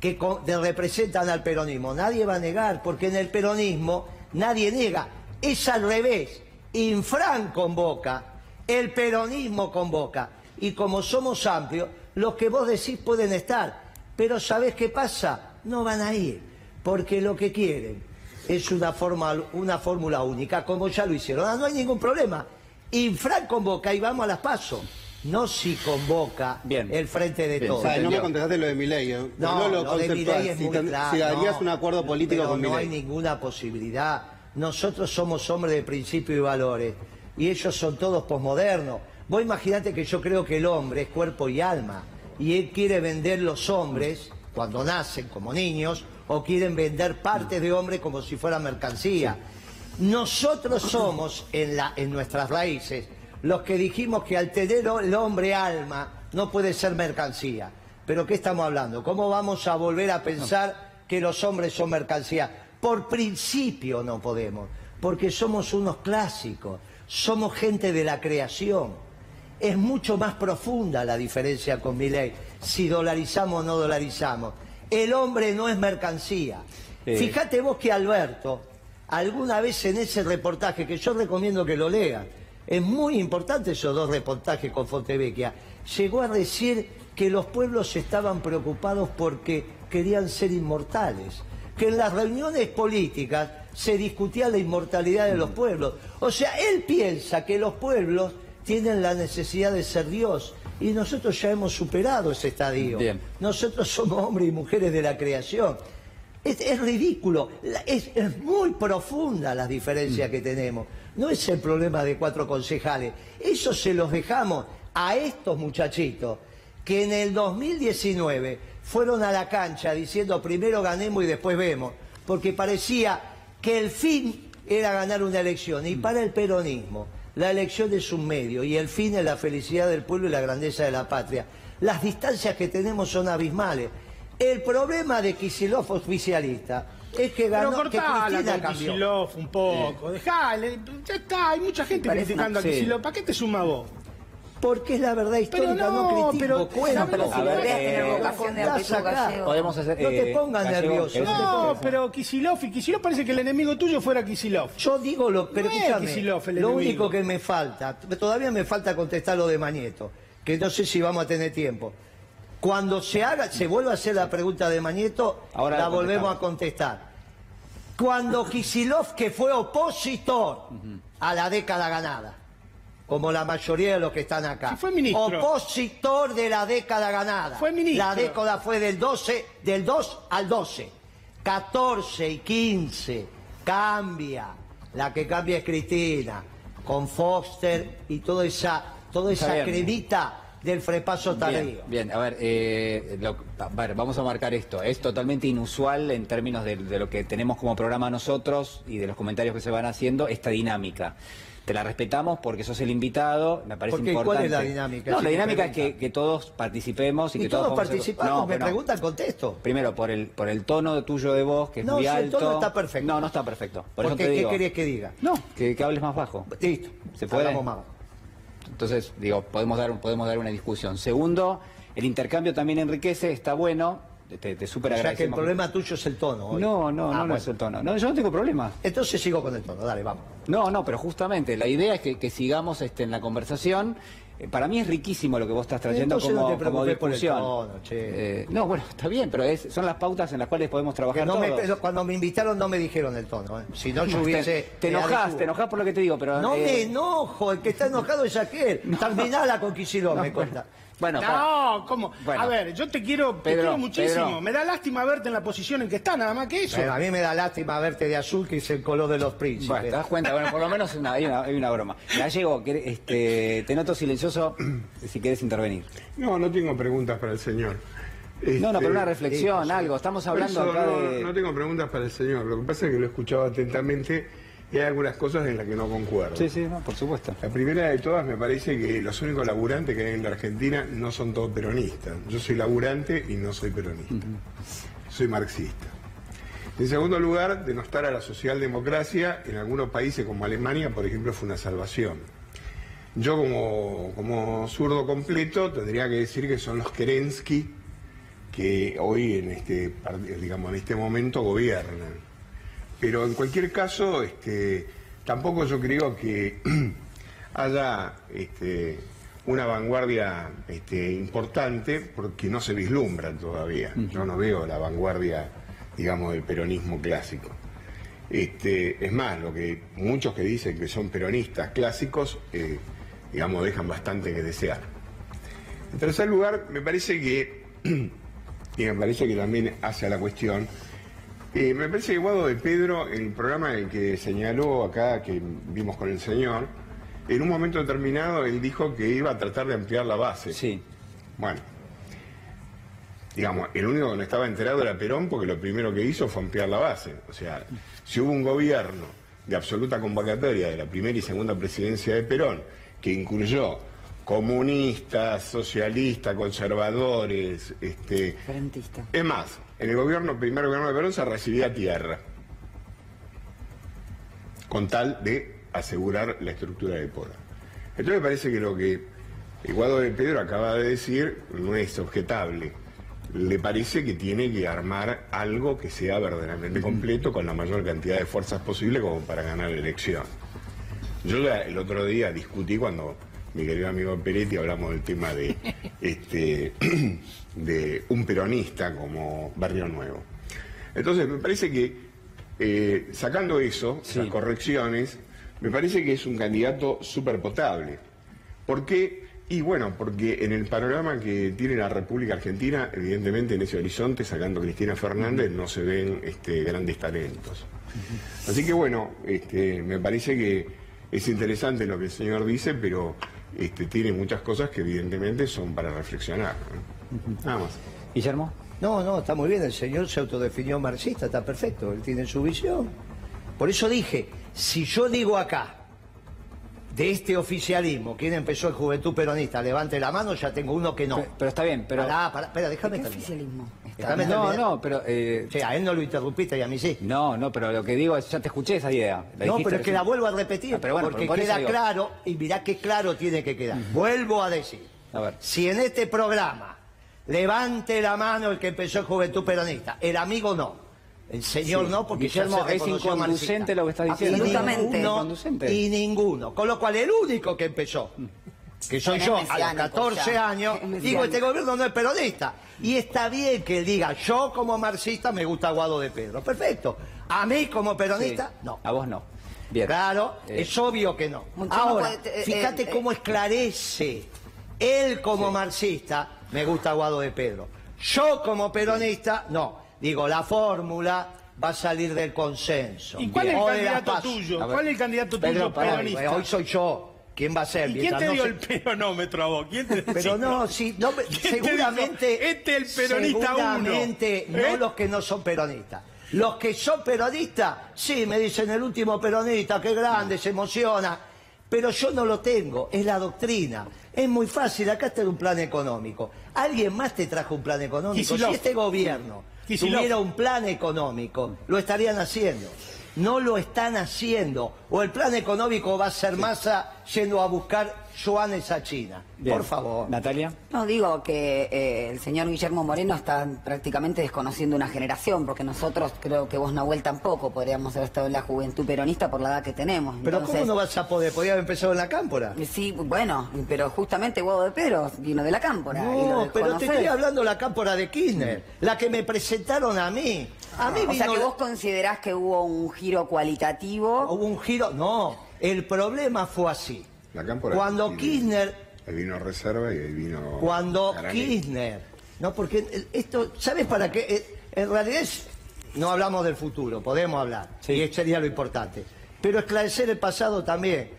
que con- de- representan al peronismo. Nadie va a negar, porque en el peronismo nadie niega. Es al revés. Infran convoca, el peronismo convoca. Y como somos amplios, los que vos decís pueden estar. Pero ¿sabés qué pasa? No van a ir, porque lo que quieren es una, forma, una fórmula única, como ya lo hicieron. Ah, no hay ningún problema. Infran convoca y vamos a las pasos. No si convoca Bien. el frente de Bien, todos. O sea, no me contestaste lo de Milei. ¿eh? No, lo lo de. Milei es si, muy ten- claro. si darías no, un acuerdo político pero con no Milei. hay ninguna posibilidad. Nosotros somos hombres de principio y valores y ellos son todos posmodernos. Vos imaginate que yo creo que el hombre es cuerpo y alma y él quiere vender los hombres cuando nacen como niños o quieren vender partes de hombre como si fuera mercancía. Nosotros somos en, la, en nuestras raíces los que dijimos que al tener el hombre alma no puede ser mercancía. Pero ¿qué estamos hablando? ¿Cómo vamos a volver a pensar que los hombres son mercancía? Por principio no podemos, porque somos unos clásicos, somos gente de la creación. Es mucho más profunda la diferencia con mi ley, si dolarizamos o no dolarizamos. El hombre no es mercancía. Eh. Fíjate vos que Alberto, alguna vez en ese reportaje, que yo recomiendo que lo lean, es muy importante esos dos reportajes con Fontevecchia, llegó a decir que los pueblos estaban preocupados porque querían ser inmortales, que en las reuniones políticas se discutía la inmortalidad de los pueblos. O sea, él piensa que los pueblos tienen la necesidad de ser Dios y nosotros ya hemos superado ese estadio. Bien. Nosotros somos hombres y mujeres de la creación. Es, es ridículo, La- es, es muy profunda las diferencias que tenemos. No es el problema de cuatro concejales. Eso se los dejamos a estos muchachitos que en el 2019 fueron a la cancha diciendo primero ganemos y después vemos, porque parecía que el fin era ganar una elección. Y para el peronismo, la elección es un medio y el fin es la felicidad del pueblo y la grandeza de la patria. Las distancias que tenemos son abismales. El problema de Kicillof oficialista es que Pero ganó, que Cristina con. Kicillof un poco, dejale, ya está, hay mucha gente Parece criticando una- a sí. Kicillof, ¿para qué te suma vos? Porque es la verdad histórica, no, no, critico, pero- cuento. no, pero si A ver, tener eh, vocación de contás apellido acá. gallego. Podemos hacer. No te eh, pongas Gallego, nervioso. ¿querés- No, pero Kisilov, y Kisilov parece que el enemigo tuyo fuera Kisilov. Yo digo lo, pero No es escúchame, Kicillof el lo enemigo. único que me falta, todavía me falta contestar lo de Mañeto, que no sé si vamos a tener tiempo. Cuando se haga, se vuelva a hacer la pregunta de Mañeto, Ahora la volvemos a contestar. Cuando Kisilov, que fue opositor a la década ganada, como la mayoría de los que están acá, Sí, fue ministro. opositor de la década ganada. Fue ministro. La década fue del 12, del 2 al 12. 14 y 15 cambia. La que cambia es Cristina, con Foster y toda esa, toda esa bien. cremita del frepaso tardío. Bien, bien, a ver, eh, lo- a ver, vamos a marcar esto. Es totalmente inusual en términos de, de lo que tenemos como programa nosotros y de los comentarios que se van haciendo, esta dinámica. Te la respetamos porque sos el invitado, me parece ¿Por qué? ¿Cuál importante. es la dinámica? No, Si la dinámica es que, que todos participemos y, Y que todos todos participamos, No, me no. preguntan, contesto. Primero, por el, por el tono tuyo de voz, que es No, muy si el alto. tono está perfecto. No, no está perfecto. Por eso Porque, te ¿qué digo. querés que diga? No, que, que hables más bajo. Listo, ¿Se puede? hablamos más. Entonces, digo, podemos dar, podemos dar una discusión. Segundo, el intercambio también enriquece, está bueno, te, te súper O sea que el problema tuyo es el tono. hoy. No, no, Ah, no, es el tono. No, yo no tengo problema. Entonces sigo con el tono, dale, vamos. No, no, pero justamente la idea es que, que sigamos este, en la conversación. Eh, para mí es riquísimo lo que vos estás trayendo Entonces no como, te como preocupes por el tono, che. Eh, no, bueno, está bien, pero es- son las pautas en las cuales podemos trabajar no todos. cuando me invitaron no me dijeron el tono. ¿eh? Si no, yo <laughs> hubiese... te, te enojás, te enojás por lo que te digo, pero... No eh, me enojo, el que está enojado es aquel. <laughs> Terminala con Kicillof, me cuenta. Bueno, No, ¿cómo? Bueno. a ver, yo te quiero, te Pedro, quiero muchísimo. Pedro. Me da lástima verte en la posición en que está, nada más que eso. Pero a mí me da lástima verte de azul, que es el color de los príncipes. Bueno, ¿te das cuenta? Bueno, por lo menos una- hay, una, hay una broma. Gallego, este, te noto silencioso <clears throat> si quieres intervenir. No, no tengo preguntas para el señor. Este, No, no, pero una reflexión, algo. Estamos hablando eso acá no, de... no tengo preguntas para el señor. Lo que pasa es que lo he escuchado atentamente y hay algunas cosas en las que no concuerdo. Sí, sí, no, por supuesto. La primera de todas me parece que los únicos laburantes que hay en la Argentina no son todos peronistas. Yo soy laburante y no soy peronista. Soy marxista. En segundo lugar, denostar a la socialdemocracia en algunos países como Alemania, por ejemplo, fue una salvación. Yo como, como zurdo completo tendría que decir que son los Kerensky que hoy en este, digamos, en este momento gobiernan. Pero en cualquier caso, este, tampoco yo creo que <clears throat> haya este, una vanguardia este, importante porque no se vislumbra todavía. Yo no veo la vanguardia, digamos, del peronismo clásico. Este, es más, lo que muchos que dicen que son peronistas clásicos, eh, digamos, dejan bastante que desear. En tercer lugar, me parece que, <clears throat> y me parece que también hace a la cuestión, eh, me parece que Guado de Pedro, el programa en el que señaló acá, que vimos con el señor, en un momento determinado él dijo que iba a tratar de ampliar la base. Sí. Bueno, digamos, el único que no estaba enterado era Perón porque lo primero que hizo fue ampliar la base. O sea, si hubo un gobierno de absoluta convocatoria de la primera y segunda presidencia de Perón que incluyó comunistas, socialistas, conservadores, este, Frentista. es más, en el gobierno, primer gobierno de Perón se recibía tierra, con tal de asegurar la estructura de poder. Entonces me parece que lo que Guado de Pedro acaba de decir no es objetable. Le parece que tiene que armar algo que sea verdaderamente completo con la mayor cantidad de fuerzas posible como para ganar la elección. Yo ya el otro día discutí cuando mi querido amigo Peretti hablamos del tema de <laughs> este <clears throat> de un peronista como Barrio Nuevo. Entonces me parece que eh, sacando eso, esas correcciones, me parece que es un candidato súper potable. ¿Por qué? Y bueno, porque en el panorama que tiene la República Argentina, evidentemente en ese horizonte, sacando a Cristina Fernández, no se ven este, grandes talentos. Así que bueno, este, me parece que es interesante lo que el señor dice, pero este, tiene muchas cosas que evidentemente son para reflexionar. ¿no? Nada más. Guillermo. No, no, está muy bien, el señor se autodefinió marxista, está perfecto, él tiene su visión. Por eso dije, si yo digo acá, de este oficialismo, ¿quién empezó el Juventud Peronista? Levante la mano, ya tengo uno que no. Pero, pero está bien, pero... Pará, pará, espera, déjame ¿Qué terminar. oficialismo? Déjame no, terminar. no, pero... eh, a él no lo interrumpiste y a mí sí. no, no, pero lo que digo es, ya te escuché esa idea. La No, pero es que recién. la vuelvo a repetir, Ah, pero bueno, porque por queda digo. claro, y mirá qué claro tiene que quedar. Vuelvo a decir, A ver. si en este programa levante la mano el que empezó el Juventud Peronista, el amigo no, el señor Sí. no, porque ya Guillermo, se es inconducente lo que está diciendo. Y Absolutamente. ninguno, Inconducente. y ninguno, con lo cual el único que empezó, que soy yo, a los mesiánico 14 ya. años, digo, este gobierno no es peronista. Y está bien que él diga, yo como marxista me gusta Guado de Pedro. Perfecto. A mí como peronista, Sí. no. A vos no. Bien. Claro, Eh, es obvio que no. Mucho Ahora, puede- eh, fíjate eh, cómo esclarece. Él como marxista, me gusta Guado de Pedro. Yo como peronista, no. Digo, la fórmula va a salir del consenso. ¿Y cuál es el candidato tuyo? ¿Cuál es el candidato Pedro, tuyo peronista? Hoy soy yo. ¿Quién va a ser? ¿Y quién te no dio se- el peronómetro a vos? ¿Quién te <laughs> Pero no, sí, no, me- ¿Quién te seguramente. "Este es el peronista uno"? Seguramente no ¿Eh? los que no son peronistas. Los que son peronistas, sí, me dicen el último peronista, qué grande, se emociona. Pero yo no lo tengo, es la doctrina. Es muy fácil, acá está un plan económico. ¿Alguien más te trajo un plan económico? Kicillof. Si este gobierno Kicillof. tuviera un plan económico, lo estarían haciendo. No lo están haciendo. O el plan económico va a ser masa yendo a buscar yuanes a China. bien. Por favor. Natalia. No, digo que eh, el señor Guillermo Moreno está prácticamente desconociendo una generación, porque nosotros, creo que vos, Nahuel, tampoco podríamos haber estado en la juventud peronista por la edad que tenemos. Pero Entonces, ¿cómo no vas a poder? Podía haber empezado en la cámpora. Sí, bueno, pero justamente Guado de Pedro vino de la cámpora. y lo No, pero te estoy hablando de la cámpora de Kirchner, la que me presentaron a mí. A mí O sea que la- vos considerás que hubo un giro cualitativo. Hubo un giro. No, el problema fue así. La cámpora Cuando tiene- Kirchner, Ahí vino reserva y ahí vino. cuando Garanelli. Kirchner, no, porque esto, ¿sabes para qué? Eh, En realidad es- no hablamos del futuro, podemos hablar, Sí. y eso sería lo importante. Pero esclarecer el pasado también.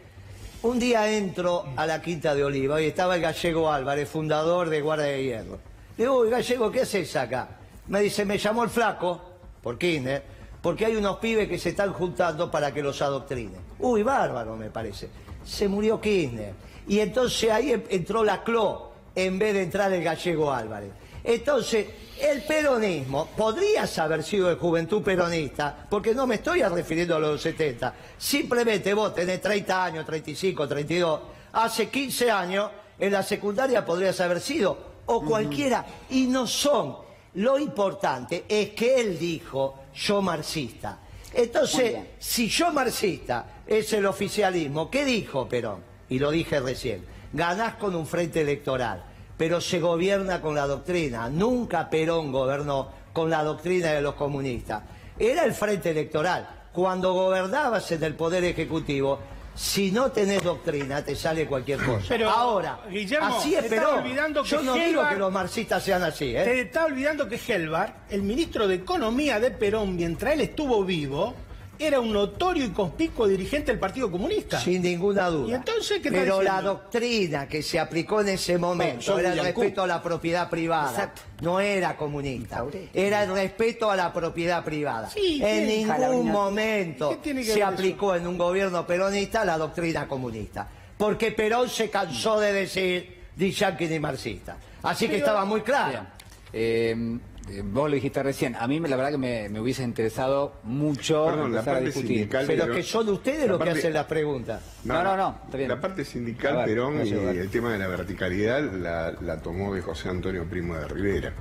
Un día entro a la Quinta de Oliva y estaba el gallego Álvarez, fundador de Guardia de Hierro. Le digo, "Uy, gallego, ¿qué haces acá? Me dice, me llamó el flaco, por Kirchner, porque hay unos pibes que se están juntando para que los adoctrinen. Uy, bárbaro, me parece. Se murió Kirchner. Y entonces ahí entró la CLO en vez de entrar el gallego Álvarez. Entonces, el peronismo, podrías haber sido de juventud peronista, porque no me estoy refiriendo a los 70. Simplemente vos tenés 30 años, 35, 32. Hace 15 años, en la secundaria podrías haber sido, o cualquiera, y no son. Lo importante es que él dijo, yo marxista. Entonces, si yo marxista es el oficialismo, ¿qué dijo Perón? Y lo dije recién, ganás con un frente electoral, pero se gobierna con la doctrina. Nunca Perón gobernó con la doctrina de los comunistas. Era el frente electoral. Cuando gobernabas en el Poder Ejecutivo, si no tenés doctrina, te sale cualquier cosa. Pero, Ahora, Guillermo, así es Perón. olvidando Yo que no digo que los marxistas sean así, ¿eh? Te está olvidando que Helvar, el ministro de Economía de Perón, mientras él estuvo vivo, era un notorio y conspicuo dirigente del Partido Comunista. Sin ninguna duda. ¿Y entonces qué está Pero la doctrina que se aplicó en ese momento Son era el respeto a la propiedad privada. Exacto. No era comunista. Era el respeto a la propiedad privada. Sí, en ningún momento ¿Qué tiene que se aplicó en un gobierno peronista la doctrina comunista. Porque Perón se cansó de decir ni yanqui ni marxista. Así que estaba muy claro. Bien. Eh, eh, vos lo dijiste recién. A mí la verdad que me, me hubiese interesado mucho Perdón, la a parte discutir. sindical- Pero Pero- que son ustedes los que hacen las preguntas. No, no, no, está bien. La parte sindical, ver, Perón, y el tema de la verticalidad la, la tomó de José Antonio Primo de Rivera.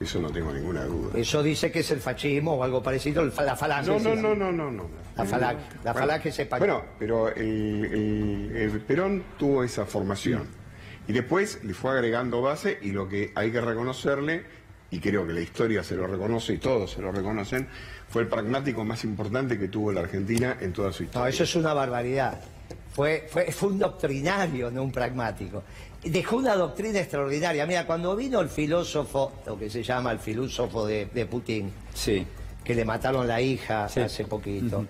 Eso no tengo ninguna duda. Eso dice que es el fascismo o algo parecido, la falange. No, no, no, no, no, no. La falange, la falange se Bueno, pero el, el- el Perón tuvo esa formación. Y después le fue agregando base y lo que hay que reconocerle, y creo que la historia se lo reconoce y todos se lo reconocen, fue el pragmático más importante que tuvo la Argentina en toda su historia. No, eso es una barbaridad. Fue, fue, fue un doctrinario, no un pragmático. Dejó una doctrina extraordinaria. Mira, cuando vino el filósofo, lo que se llama el filósofo de, de Putin, Sí. que le mataron la hija Sí. hace poquito,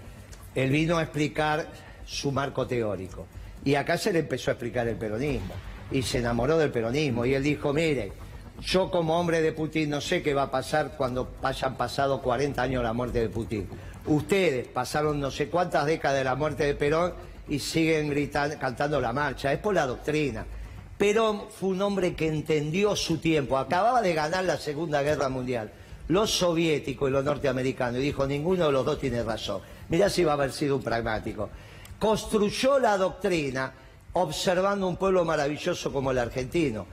él vino a explicar su marco teórico. Y acá se le empezó a explicar el peronismo. Y se enamoró del peronismo. Y él dijo, mire, yo como hombre de Putin no sé qué va a pasar cuando hayan pasado 40 años la muerte de Putin. Ustedes pasaron no sé cuántas décadas de la muerte de Perón y siguen gritando, cantando la marcha, es por la doctrina. Perón fue un hombre que entendió su tiempo, acababa de ganar la Segunda Guerra Mundial, los soviéticos y los norteamericanos, y dijo, ninguno de los dos tiene razón. Mirá si va a haber sido un pragmático. Construyó la doctrina observando un pueblo maravilloso como el argentino.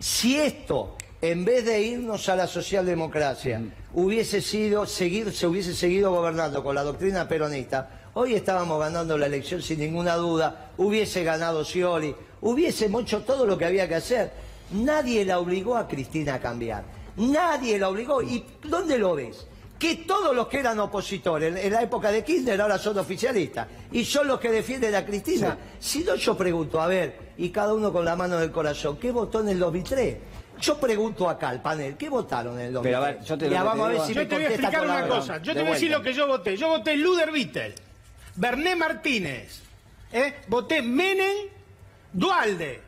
Si esto, en vez de irnos a la socialdemocracia, hubiese sido seguir, se hubiese seguido gobernando con la doctrina peronista, hoy estábamos ganando la elección sin ninguna duda, hubiese ganado Scioli, hubiésemos hecho todo lo que había que hacer. Nadie la obligó a Cristina a cambiar. Nadie la obligó. ¿Y dónde lo ves? Que todos los que eran opositores en la época de Kirchner ahora son oficialistas. Y son los que defienden a Cristina. Si no, yo pregunto, a ver, y cada uno con la mano del corazón, ¿qué votó en el 2003? Yo pregunto acá al panel, ¿qué votaron en el 2003? Pero a ver, yo te- Ya vamos a ver si Yo me te voy a explicar una cosa. Yo te voy a decir lo que yo voté. Yo voté Luder Vittel, Berné Martínez, ¿eh? voté Menem, Dualde.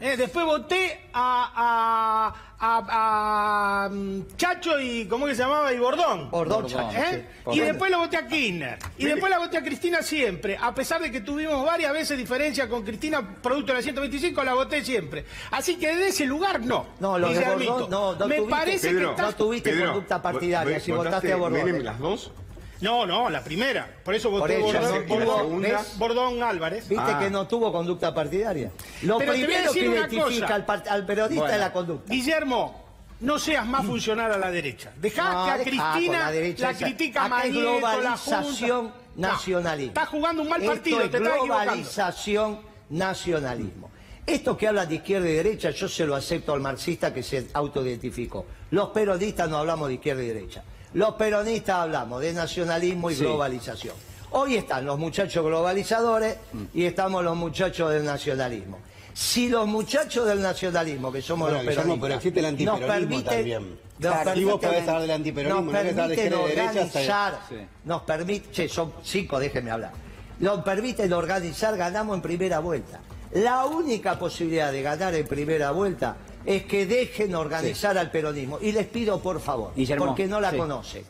¿Eh? Después voté a, a- a- a, mm, Chacho y, ¿cómo que se llamaba? Y Bordón. Bordón, Bordón. Chacho, ¿Eh? sí. Y después lo voté a Kirchner. Y después la voté a Cristina siempre. A pesar de que tuvimos varias veces diferencia con Cristina, producto de la 125, la voté siempre. Así que desde ese lugar no. No, lo de. Bordón, no, no Me tuviste- parece Pedro, que estás... no tuviste Pedro, conducta partidaria, ¿vos- si votaste votaste a Bordón. Menem las dos? No, no, la primera. Por eso voté Por eso, Bordón, no ¿y la tuvo- segunda? ¿ves? Bordón Álvarez. Viste Ah. que no tuvo conducta partidaria. Lo Pero te voy a primero que decir una identifica cosa. al, par- al periodista Bueno. es la conducta. Guillermo, no seas más funcional a la derecha. Dejá No, que a dejá con Cristina la la, derecha esa- critica acá es la globalización, Junta. nacionalismo. Estás jugando un mal Esto partido, es te estás equivocando. globalización, nacionalismo. Estos que hablan de izquierda y derecha, yo se lo acepto al marxista que se autoidentificó. Los peronistas no hablamos de izquierda y derecha. Los peronistas hablamos de nacionalismo y Sí. globalización. Hoy están los muchachos globalizadores y estamos los muchachos del nacionalismo. Si los muchachos del nacionalismo, que somos Bueno, los peronistas, pero existe el nos permiten- también. nos Claro, Y vos permiten- podés hablar del antiperonismo, nos no permiten organizar, Sí. nos permite, che, son cinco, déjenme hablar. Nos permiten organizar, ganamos en primera vuelta. La única posibilidad de ganar en primera vuelta es que dejen organizar al peronismo. Y les pido, por favor, Guillermo, porque no la sí. conocen,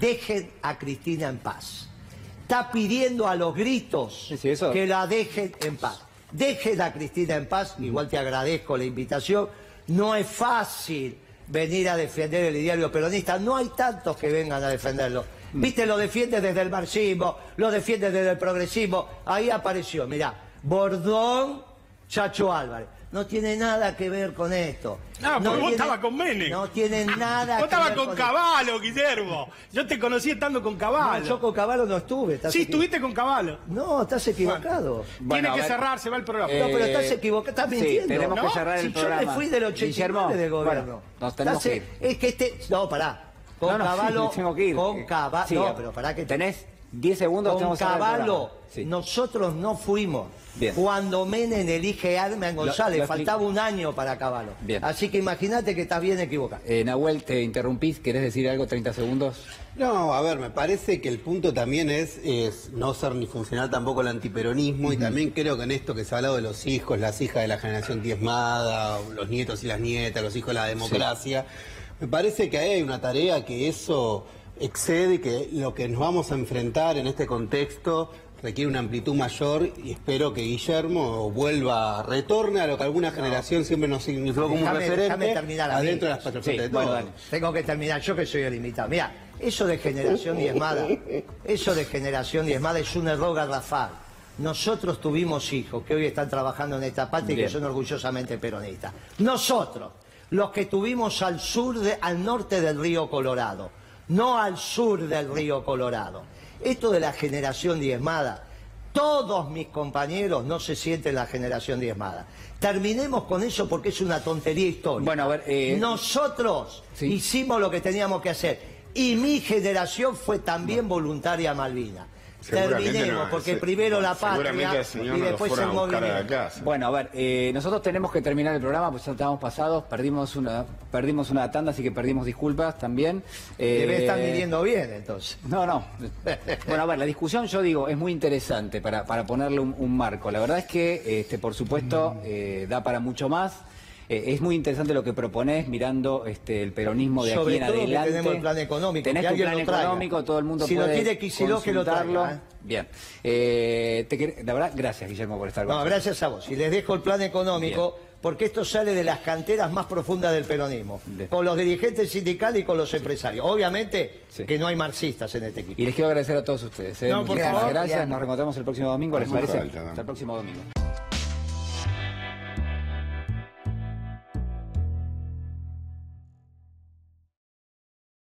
dejen a Cristina en paz. Está pidiendo a los gritos Sí, sí, eso- que la dejen en paz. Dejen a Cristina en paz, igual te agradezco la invitación. No es fácil venir a defender el ideario peronista, no hay tantos que vengan a defenderlo. Viste, lo defiende desde el marxismo, lo defiende desde el progresismo. Ahí apareció, mirá, Bordón, Chacho Álvarez. No tiene nada que ver con esto. Ah, porque no vos tiene- estabas con Menem. No tiene <laughs> nada Vos que estabas ver con esto. Caballo, Guillermo. Yo te conocí estando con No, Caballo. yo con Caballo no estuve. estás Sí, estuviste con Caballo. No, estás equivocado. Bueno, Tiene a que cerrar, se va el programa. No, pero estás Eh, equivocado, estás sí, mintiendo. tenemos ¿no? que cerrar el si programa. Yo me fui del 89 Guillermo, de gobierno. bueno, nos tenemos Estás- que ir. Es que este... No, pará. Con No, no, <laughs> Caballo... sí, tengo que ir. Con Caballo... Sí, no, pero pará que... Tenés 10 segundos, Con Caballo. Sí. nosotros no fuimos. Bien. Cuando Menem elige a Armen González, lo faltaba un año para Caballo. Bien. Así que imagínate que estás bien equivocado. Eh, Nahuel, te interrumpís, ¿querés decir algo? 30 segundos. No, a ver, me parece que el punto también es, es no ser ni funcional tampoco el antiperonismo y también creo que en esto que se ha hablado de los hijos, las hijas de la generación diezmada, los nietos y las nietas, los hijos de la democracia, me parece que ahí hay una tarea que eso excede, que lo que nos vamos a enfrentar en este contexto requiere una amplitud mayor y espero que Guillermo vuelva, retorne a lo que alguna generación siempre nos significó como un Déjame- referente terminar adentro de las Sí, bueno, dale. Tengo que terminar, yo que soy el invitado. Mira, eso de generación diezmada, eso de generación diezmada es un error garrafal. Nosotros tuvimos hijos que hoy están trabajando en esta parte y que son orgullosamente peronistas. Nosotros, los que tuvimos al sur, de- al norte del río Colorado, no al sur del río Colorado. Esto de la generación diezmada, todos mis compañeros no se sienten la generación diezmada. Terminemos con eso porque es una tontería histórica. Bueno, a ver, eh, Nosotros Sí. hicimos lo que teníamos que hacer. Y mi generación fue también voluntaria a Malvinas. Terminemos, no, porque primero la patria el señor y no después el movimiento. Bueno, a ver, eh, nosotros tenemos que terminar el programa, pues ya estamos pasados, perdimos una, perdimos una tanda, así que perdimos disculpas también. Eh, Debe estar midiendo bien, entonces. <laughs> No, no. Bueno, a ver, la discusión, yo digo, es muy interesante para, para ponerle un, un marco. La verdad es que, este, por supuesto, eh, da para mucho más. Eh, es muy interesante lo que proponés mirando este, el peronismo de Sobre aquí en todo que adelante. tenemos el plan económico, Tenés que tu plan lo económico, todo el mundo Si lo puede tiene Kicillof, que lo traiga. ¿eh? Bien. Eh, te quer- la verdad, gracias Guillermo por estar con No, gracias a vos. Y les dejo el plan económico, Bien. porque esto sale de las canteras más profundas del peronismo, con los dirigentes sindicales y con los empresarios. Obviamente Sí. que no hay marxistas en este equipo. Y les quiero agradecer a todos ustedes. ¿eh? No, por Muchísimas favor. gracias. Nos reencontramos el próximo domingo. ¿Les parece? falta, no. Hasta el próximo domingo.